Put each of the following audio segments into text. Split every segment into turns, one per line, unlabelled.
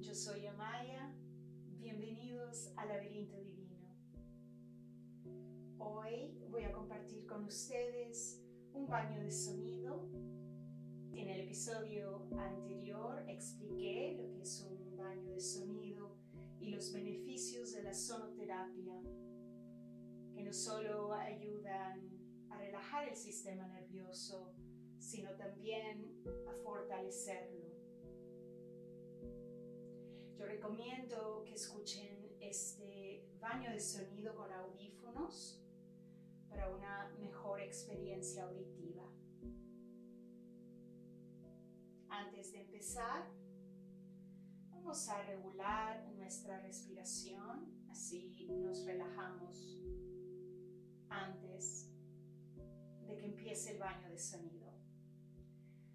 Yo soy Amaya, bienvenidos al laberinto divino. Hoy voy a compartir con ustedes un baño de sonido. En el episodio anterior expliqué lo que es un baño de sonido y los beneficios de la sonoterapia, que no solo ayudan a relajar el sistema nervioso, sino también a fortalecerlo. Yo recomiendo que escuchen este baño de sonido con audífonos para una mejor experiencia auditiva. Antes de empezar, vamos a regular nuestra respiración, así nos relajamos antes de que empiece el baño de sonido.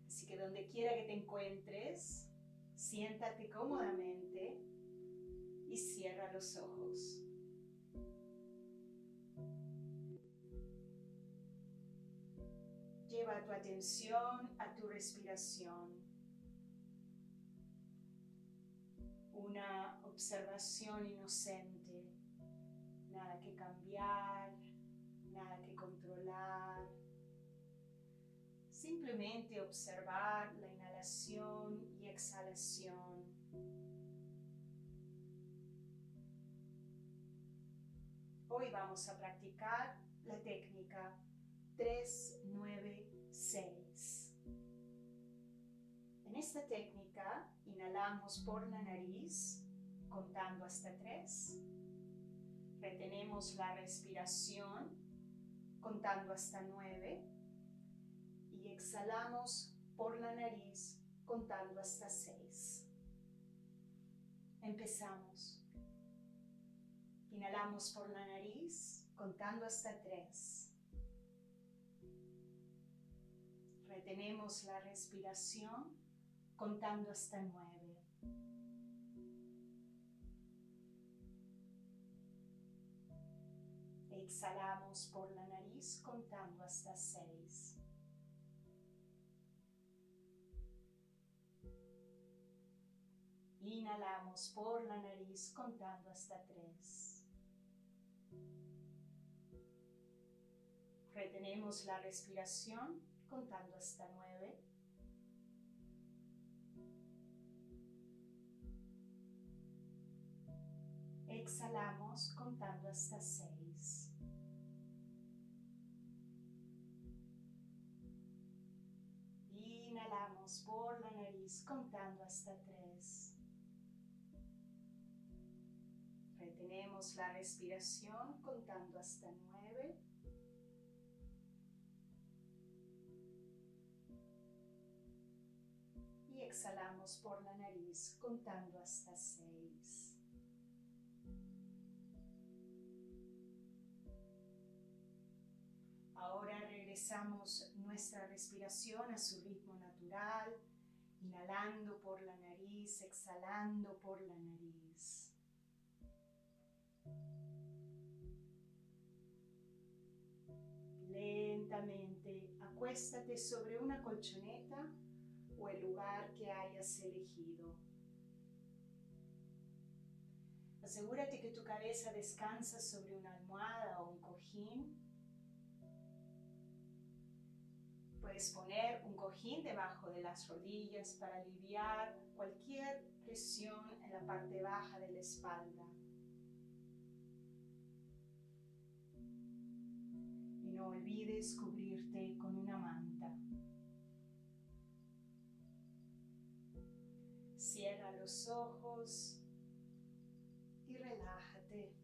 Así que donde quiera que te encuentres, Siéntate cómodamente y cierra los ojos. Lleva tu atención a tu respiración. Una observación inocente. Nada que cambiar, nada que controlar Simplemente observar la inhalación exhalación. Hoy vamos a practicar la técnica 396. En esta técnica inhalamos por la nariz contando hasta 3. Retenemos la respiración contando hasta 9 y exhalamos por la nariz contando hasta seis. Empezamos. Inhalamos por la nariz contando hasta tres. Retenemos la respiración contando hasta nueve. Exhalamos por la nariz contando hasta seis. Inhalamos por la nariz contando hasta tres. Retenemos la respiración contando hasta nueve. Exhalamos contando hasta seis. Inhalamos por la nariz contando hasta tres. Retenemos la respiración contando hasta nueve. Y exhalamos por la nariz contando hasta seis. Ahora regresamos nuestra respiración a su ritmo natural, inhalando por la nariz, exhalando por la nariz. Sobre una colchoneta o el lugar que hayas elegido. Asegúrate que tu cabeza descansa sobre una almohada o un cojín. Puedes poner un cojín debajo de las rodillas para aliviar cualquier presión en la parte baja de la espalda. no olvides con una manta. Cierra los ojos y relájate.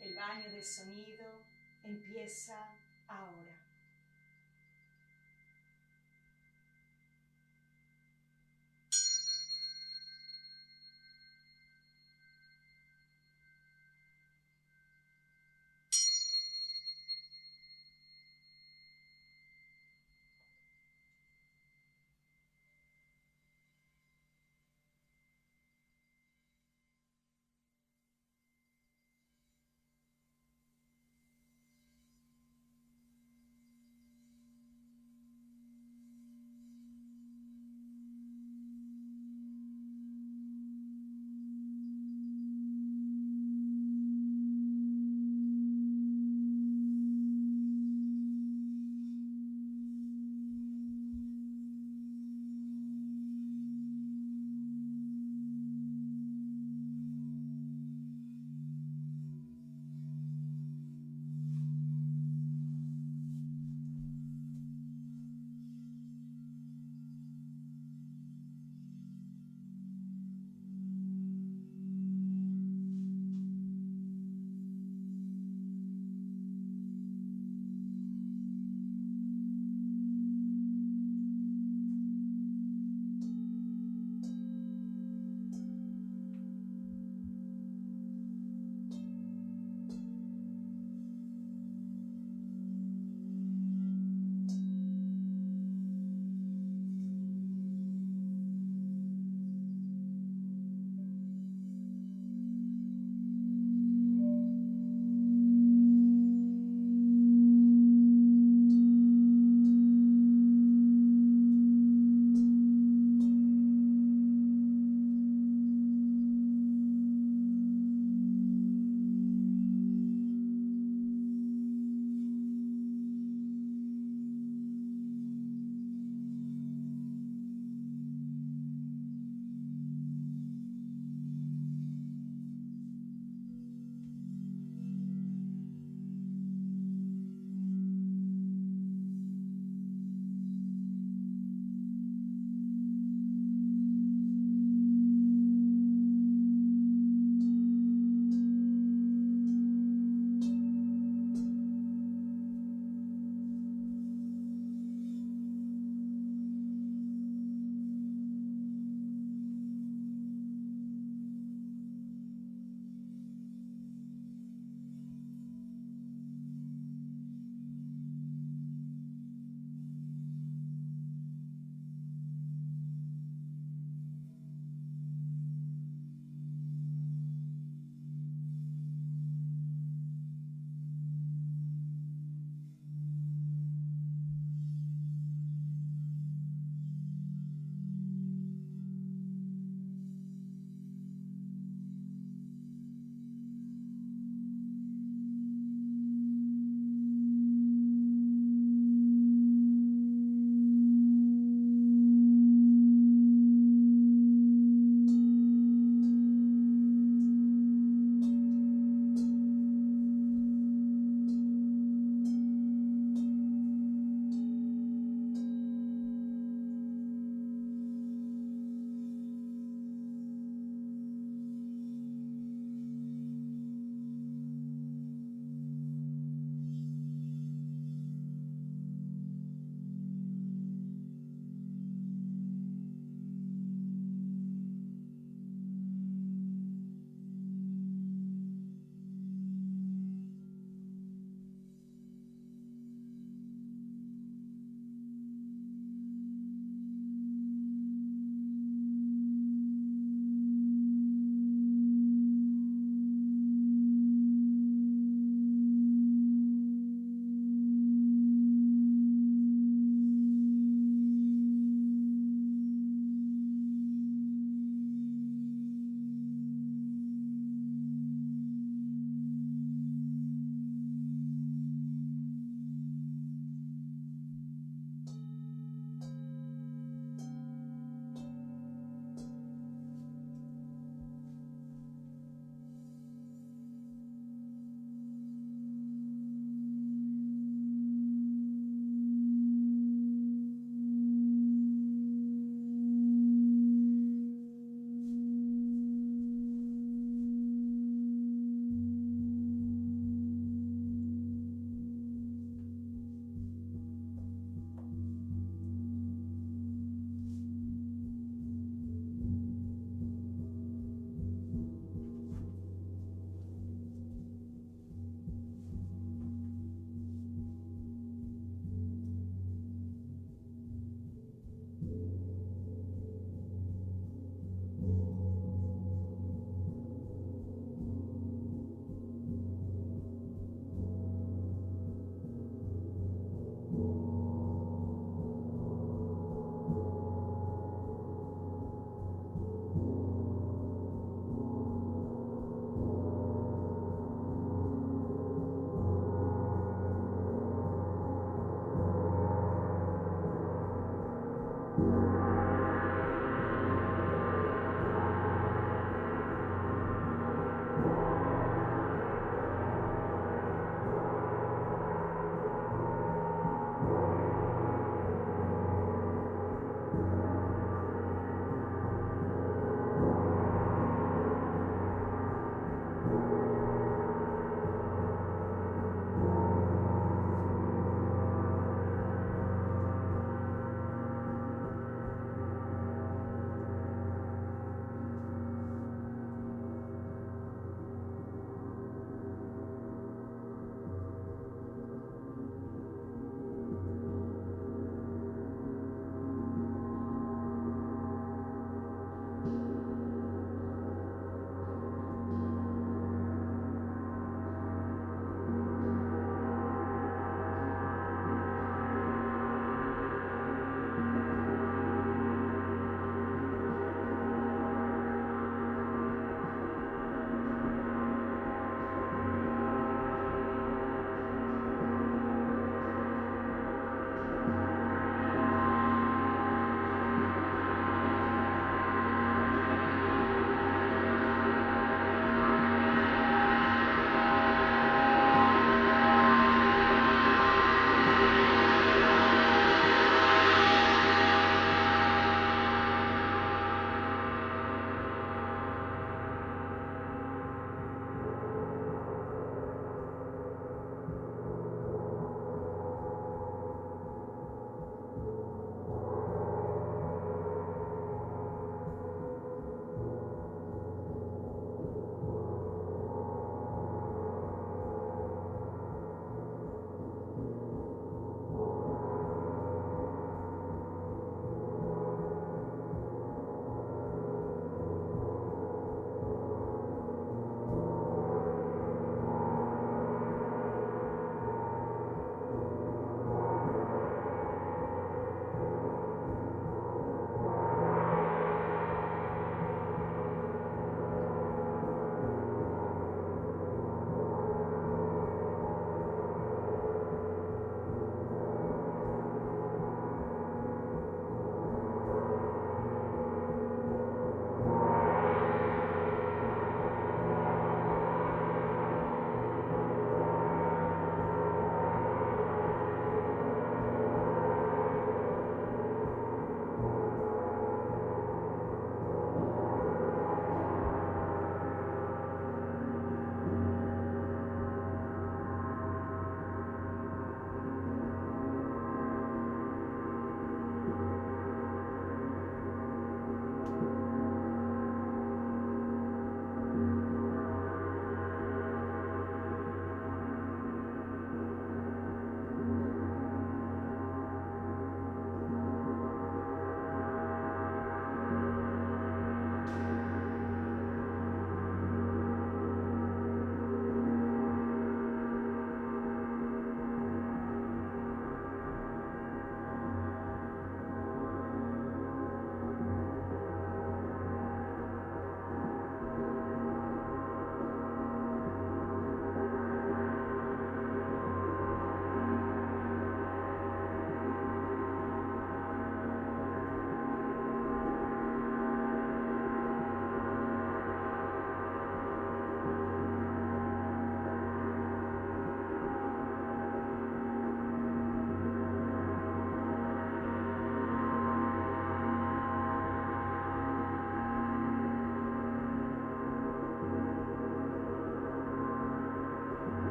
El baño de sonido empieza ahora.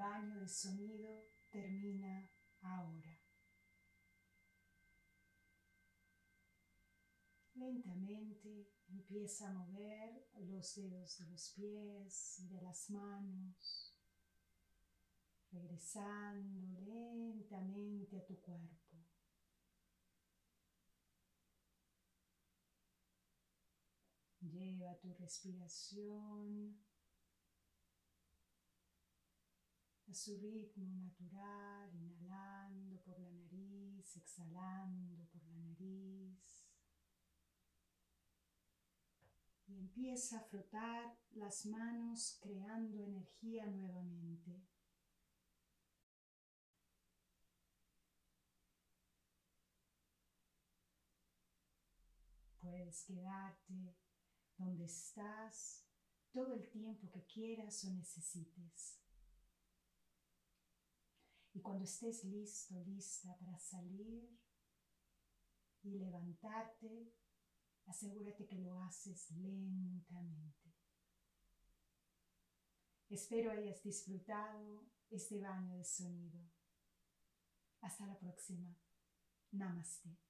Baño de sonido termina ahora. Lentamente empieza a mover los dedos de los pies y de las manos, regresando lentamente a tu cuerpo. Lleva tu respiración a su ritmo natural, inhalando por la nariz, exhalando por la nariz. Y empieza a frotar las manos creando energía nuevamente. Puedes quedarte donde estás todo el tiempo que quieras o necesites. Y cuando estés listo, lista para salir y levantarte, asegúrate que lo haces lentamente. Espero hayas disfrutado este baño de sonido. Hasta la próxima. Namaste.